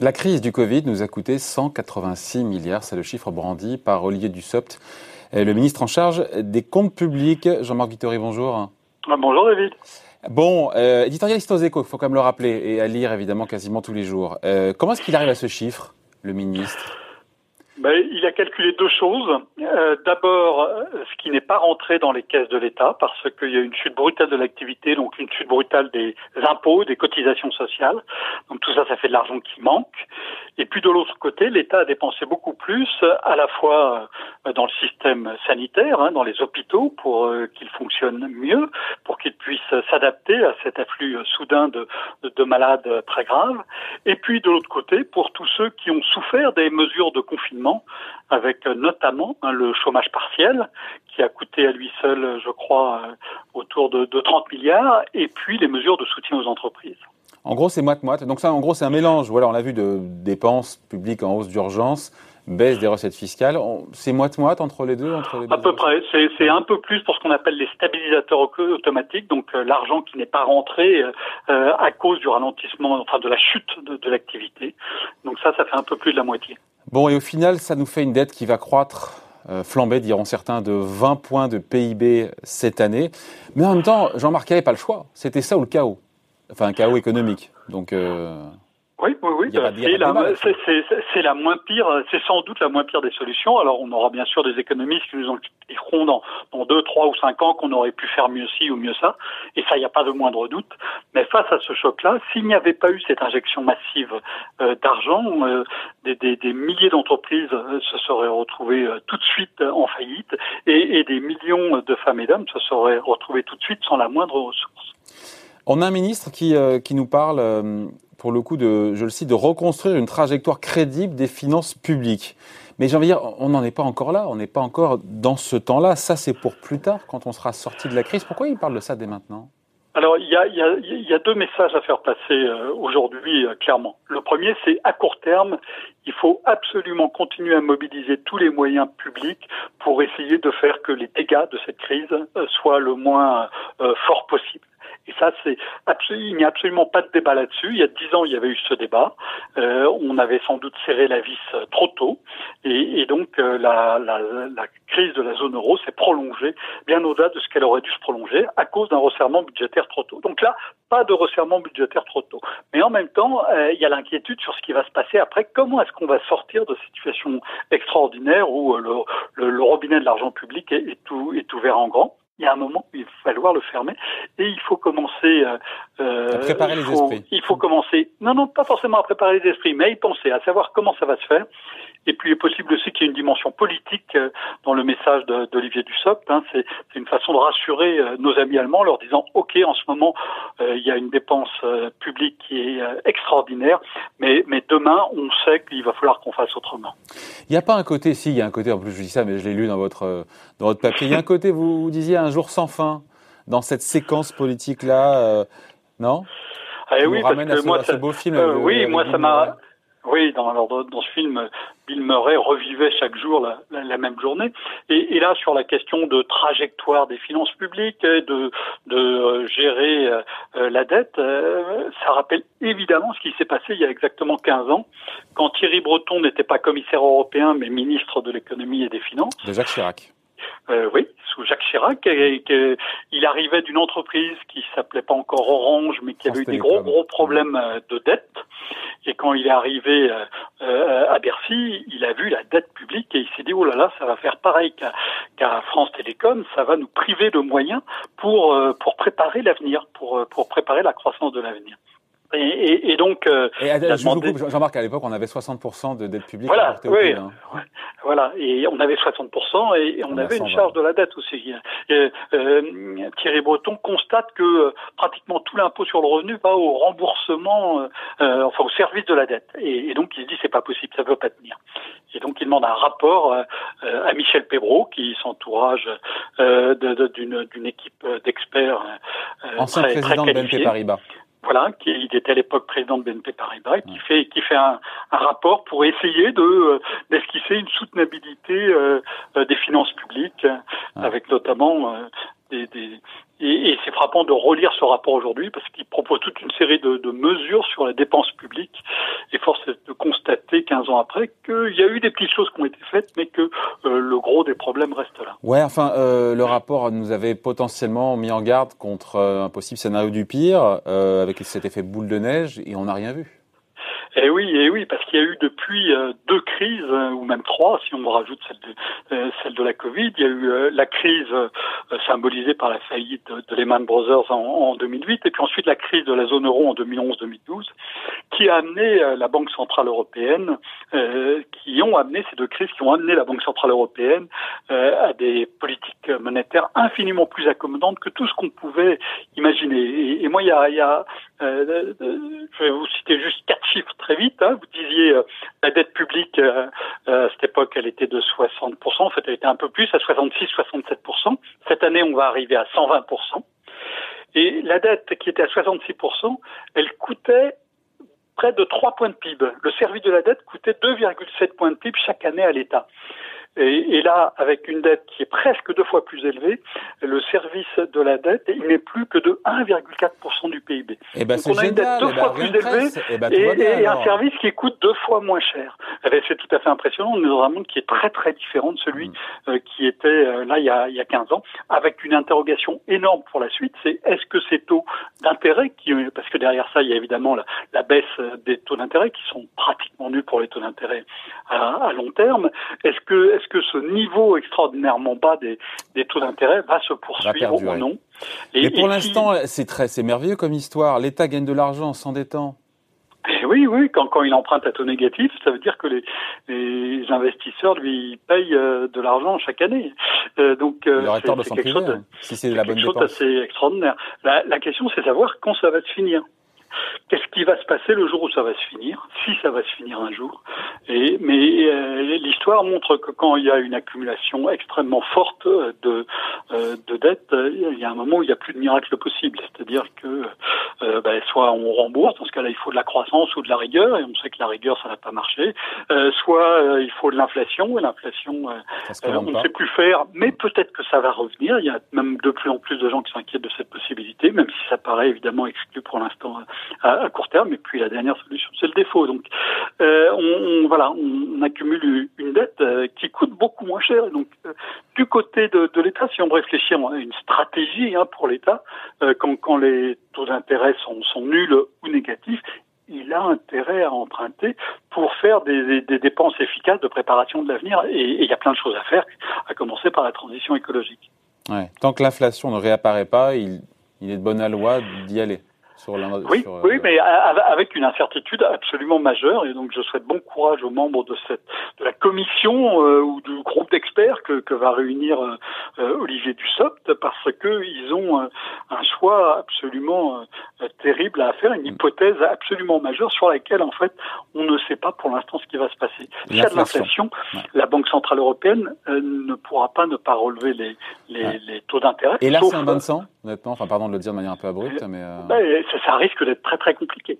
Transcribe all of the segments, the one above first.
La crise du Covid nous a coûté 186 milliards, c'est le chiffre brandi par Olivier Dussopt, le ministre en charge des comptes publics. Jean-Marc Vittori, bonjour. Ah, bonjour David. Bon, euh, éditorialiste aux échos, il faut quand même le rappeler, et à lire évidemment quasiment tous les jours. Euh, comment est-ce qu'il arrive à ce chiffre, le ministre? Ben, il a calculé deux choses. Euh, D'abord, euh, ce qui n'est pas rentré dans les caisses de l'État, parce qu'il y a une chute brutale de l'activité, donc une chute brutale des impôts, des cotisations sociales. Donc tout ça, ça fait de l'argent qui manque. Et puis de l'autre côté, l'État a dépensé beaucoup plus, à la fois euh, dans le système sanitaire, hein, dans les hôpitaux, pour euh, qu'ils fonctionnent mieux, pour qu'ils puissent s'adapter à cet afflux soudain de, de malades très graves. Et puis de l'autre côté, pour tous ceux qui ont souffert des mesures de confinement avec notamment hein, le chômage partiel qui a coûté à lui seul, je crois, euh, autour de, 30 milliards, et puis les mesures de soutien aux entreprises. En gros, c'est moite-moite. Donc ça, en gros, c'est un mélange. Voilà, on l'a vu de dépenses publiques en hausse d'urgence, baisse des recettes fiscales. C'est moite-moite entre les deux entre les À peu près. C'est un peu plus pour ce qu'on appelle les stabilisateurs automatiques, donc euh, l'argent qui n'est pas rentré euh, à cause du ralentissement, enfin de la chute de, de l'activité. Donc ça, ça fait un peu plus de la moitié. Bon, et au final, ça nous fait une dette qui va croître, euh, flamber, diront certains, de 20 points de PIB cette année. Mais en même temps, Jean-Marc n'avait pas le choix. C'était ça ou le chaos? Enfin, un chaos économique. Donc. Euh, oui, oui, oui. C'est la, moins pire, c'est sans doute la moins pire des solutions. Alors, on aura bien sûr des économistes qui nous en diront dans, dans deux, trois ou cinq ans qu'on aurait pu faire mieux ci ou mieux ça. Et ça, il n'y a pas de moindre doute. Mais face à ce choc-là, s'il n'y avait pas eu cette injection massive euh, d'argent, euh, des, des, des, milliers d'entreprises euh, se seraient retrouvées tout de suite en faillite et, et des millions de femmes et d'hommes se seraient retrouvés tout de suite sans la moindre ressource. On a un ministre qui, qui nous parle pour le coup, de, je le cite, de reconstruire une trajectoire crédible des finances publiques. Mais j'ai envie de dire, on n'en est pas encore là, on n'est pas encore dans ce temps-là. Ça, c'est pour plus tard, quand on sera sorti de la crise. Pourquoi il parle de ça dès maintenant? Alors, il y a, deux messages à faire passer euh, aujourd'hui, euh, clairement. Le premier, c'est à court terme, il faut absolument continuer à mobiliser tous les moyens publics pour essayer de faire que les dégâts de cette crise euh, soient le moins forts possible. Et ça, c'est il n'y a absolument pas de débat là-dessus. Il y a dix ans, il y avait eu ce débat. Euh, on avait sans doute serré la vis euh, trop tôt, et, et donc euh, la, la, la, crise de la zone euro s'est prolongée bien au-delà de ce qu'elle aurait dû se prolonger à cause d'un resserrement budgétaire trop tôt. Donc là, pas de resserrement budgétaire trop tôt. Mais en même temps, euh, il y a l'inquiétude sur ce qui va se passer après. Comment est-ce qu'on va sortir de cette situation extraordinaire où le, le, le robinet de l'argent public est, est, tout, est ouvert en grand? Il y a un moment où il va falloir le fermer et il faut commencer euh, à préparer les esprits. Il faut commencer, non, non, pas forcément à préparer les esprits, mais à y penser, à savoir comment ça va se faire. Et puis il est possible aussi qu'il y ait une dimension politique euh, dans le message d'Olivier Dussopt. Hein. C'est une façon de rassurer euh, nos amis allemands, leur disant OK, en ce moment euh, il y a une dépense publique qui est extraordinaire, mais, mais demain on sait qu'il va falloir qu'on fasse autrement. Il n'y a pas un côté, si, il y a un côté, en plus je dis ça, mais je l'ai lu dans votre, dans votre papier, il y a un côté, vous, vous disiez un jour sans fin dans cette séquence politique-là, non? Ah, oui, parce que moi, ce beau film. oui, moi, ça m'a. Oui, dans, dans ce film, Bill Murray revivait chaque jour la, la, même journée. Et, et, là, sur la question de trajectoire des finances publiques, de, de euh, gérer euh, euh, la dette, ça rappelle évidemment ce qui s'est passé il y a exactement 15 ans, quand Thierry Breton n'était pas commissaire européen, mais ministre de l'économie et des finances. De Jacques Chirac. Euh, oui, sous Jacques Chirac. Et, il arrivait d'une entreprise qui s'appelait pas encore Orange, mais qui avait eu des gros gros problèmes euh, de dette. Et quand il est arrivé euh, euh, à Bercy, il a vu la dette publique et il s'est dit oh là là, ça va faire pareil qu'à France Télécom, ça va nous priver de moyens pour pour préparer l'avenir, pour pour préparer la croissance de l'avenir. Et, et, donc, euh, Jean-Marc, à l'époque, on avait 60% de dette publique. Voilà, oui, hein. voilà, et on avait 60% et, on, avait une charge de la dette aussi. Euh, Thierry Breton constate que euh, pratiquement tout l'impôt sur le revenu va au remboursement, euh, enfin au service de la dette. Et, donc, il se dit c'est pas possible, ça ne peut pas tenir. Et donc, il demande un rapport à Michel Pébreau, qui s'entourage d'une équipe d'experts. Ancien très, président de BNP Paribas voilà, qui il était à l'époque président de BNP Paribas, qui fait qui fait un, un rapport pour essayer de euh, d'esquisser une soutenabilité euh, euh, des finances publiques, avec notamment des, des, Et, c'est frappant de relire ce rapport aujourd'hui parce qu'il propose toute une série de, mesures sur la dépense publique. Et force est de constater, 15 ans après, qu'il y a eu des petites choses qui ont été faites, mais que euh, le gros des problèmes reste là. Ouais, enfin, euh, le rapport nous avait potentiellement mis en garde contre un possible scénario du pire, avec cet effet boule de neige, et on n'a rien vu. Eh oui, eh oui, parce qu'il y a eu depuis euh, deux crises, hein, ou même trois, si on rajoute celle de, euh, celle de la Covid. Il y a eu euh, la crise symbolisée par la faillite de, Lehman Brothers en, en, 2008, et puis ensuite la crise de la zone euro en 2011-2012, qui a amené la Banque centrale européenne, qui ont amené ces deux crises, qui ont amené la Banque centrale européenne à des politiques monétaires infiniment plus accommodantes que tout ce qu'on pouvait imaginer. Et, et moi, il y a, y a je vais vous citer juste quatre chiffres très vite. Hein. Vous disiez euh, la dette publique euh, euh, à cette époque, elle était de 60%. En fait, elle était un peu plus, à 66-67%. Cette année, on va arriver à 120%. Et la dette qui était à 66%, elle coûtait près de 3 points de PIB. Le service de la dette coûtait 2,7 points de PIB chaque année à l'État. Et, et, là, avec une dette qui est presque deux fois plus élevée, le service de la dette, il n'est plus que de 1,4% du PIB. Eh ben, Donc on a une dette deux eh ben, fois plus élevée eh ben, et, un service qui coûte deux fois moins cher. Ben, c'est tout à fait impressionnant. On est dans un monde qui est très très différent de celui mm. euh, qui était euh, là il y, a, il y a 15 ans, avec une interrogation énorme pour la suite. C'est est-ce que ces taux d'intérêt, qui, parce que derrière ça, il y a évidemment la, la baisse des taux d'intérêt qui sont pratiquement nuls pour les taux d'intérêt à, à long terme, est-ce que est-ce que ce niveau extraordinairement bas des, des taux d'intérêt va se poursuivre ou non et, Mais pour l'instant, c'est très, c'est merveilleux comme histoire. L'État gagne de l'argent en s'endettant. Eh oui, oui, quand, quand il emprunte à taux négatif, ça veut dire que les, les investisseurs lui payent euh, de l'argent chaque année. Euh, donc euh, c'est quelque chose, si c'est la bonne chose assez extraordinaire. La, la question, c'est savoir quand ça va se finir. Qu'est-ce qui va se passer le jour où ça va se finir, si ça va se finir un jour et, Mais euh, l'histoire montre que quand il y a une accumulation extrêmement forte de, euh, de dettes, il y a un moment où il n'y a plus de miracle possible. C'est-à-dire que euh, ben, soit on rembourse, dans ce cas-là il faut de la croissance ou de la rigueur, et on sait que la rigueur ça n'a pas marché, soit il faut de l'inflation, et l'inflation on ne sait plus faire, mais peut-être que ça va revenir. Il y a même de plus en plus de gens qui s'inquiètent de cette possibilité, même si ça paraît évidemment exclu pour l'instant à, court terme. Et puis la dernière solution, c'est le défaut. Donc, euh, on, on, accumule une dette euh, qui coûte beaucoup moins cher. Donc, euh, du côté de, l'État, si on réfléchit à une stratégie hein, pour l'État, quand, les taux d'intérêt sont, nuls ou négatifs, il a intérêt à emprunter pour faire des, dépenses efficaces de préparation de l'avenir. Et il y a plein de choses à faire, à commencer par la transition écologique. Tant que l'inflation ne réapparaît pas, il, il est de bonne loi d'y aller oui, oui, euh, mais avec une incertitude absolument majeure. Et donc, je souhaite bon courage aux membres de cette de la commission euh, ou du groupe d'experts que, que va réunir euh, Olivier Dussopt, parce que ils ont un choix absolument terrible à faire, une hypothèse absolument majeure sur laquelle, en fait, on ne sait pas pour l'instant ce qui va se passer. S'il y a de l'inflation, la Banque centrale européenne ne pourra pas ne pas relever les, les, les taux d'intérêt. Et là, c'est un bain de sang, honnêtement. Enfin, pardon de le dire de manière un peu abrupte, mais. Bah, ça, risque d'être très très compliqué.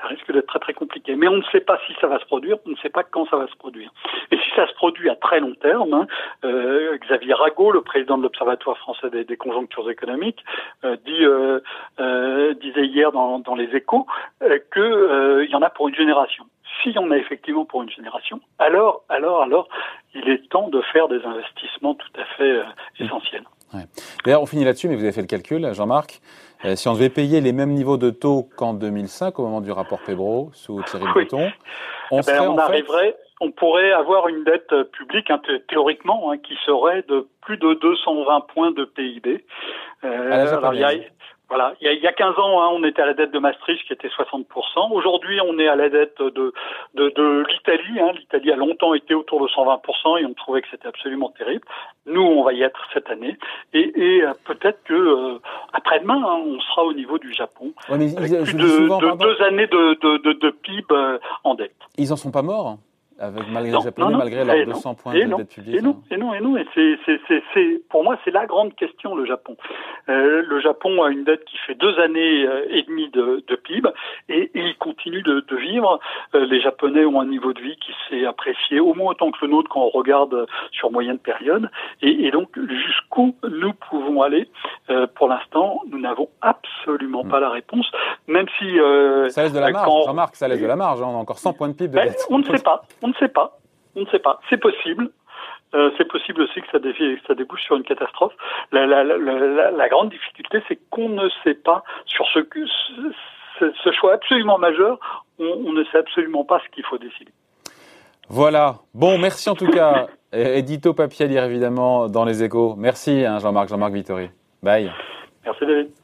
Ça risque d'être très très compliqué. Mais on ne sait pas si ça va se produire, on ne sait pas quand ça va se produire. Et si ça se produit à très long terme, hein, euh, Xavier Rago, le président de l'Observatoire français des, conjonctures économiques, euh, dit, euh, euh, disait hier dans, dans les échos qu'il y en a pour une génération. S'il y en a effectivement pour une génération, alors, alors, alors, il est temps de faire des investissements tout à fait essentiels. Ouais. D'ailleurs, on finit là-dessus, mais vous avez fait le calcul, Jean-Marc. Euh, si on devait payer les mêmes niveaux de taux qu'en 2005, au moment du rapport Pébro, sous Thierry Breton, on, eh ben, on arriverait, on pourrait avoir une dette publique hein, théoriquement hein, qui serait de plus de 220 points de PIB. Euh, alors, voilà, il y, a, il y a 15 ans, hein, on était à la dette de Maastricht qui était 60%. Aujourd'hui, on est à la dette de, de, de l'Italie. Hein. L'Italie a longtemps été autour de 120% et on trouvait que c'était absolument terrible. Nous, on va y être cette année. Et, et euh, peut-être que euh, après-demain, hein, on sera au niveau du Japon. Ouais, mais plus de, de deux années de, de, de, PIB euh, en dette. Ils en sont pas morts avec malgré les Japonais, malgré leurs 200 points de dette publique. Et non, et non, et non. Et c'est, pour moi, c'est la grande question, le Japon. Euh, le Japon a une dette qui fait deux années euh, et demie de, de PIB et, il continue de, de vivre. Euh, les Japonais ont un niveau de vie qui s'est apprécié au moins autant que le nôtre quand on regarde sur moyenne période. Et, et donc, jusqu'où nous pouvons aller? Euh, Pour l'instant, nous n'avons absolument pas la réponse, même si... ça laisse de la marge, Jean-Marc, ça laisse de la marge. On a encore 100 points de PIB de ben, dette. On ne sait pas. On ne sait pas. On ne sait pas. C'est possible. Euh, c'est possible aussi que ça, ça débouche sur une catastrophe. La, la, la, la grande difficulté, c'est qu'on ne sait pas sur ce, ce, ce choix absolument majeur, on, on, ne sait absolument pas ce qu'il faut décider. Voilà. Bon, merci en tout cas. Édito papier à lire évidemment dans les échos. Merci hein, Jean-Marc, Jean-Marc Vittori. Bye. Merci David.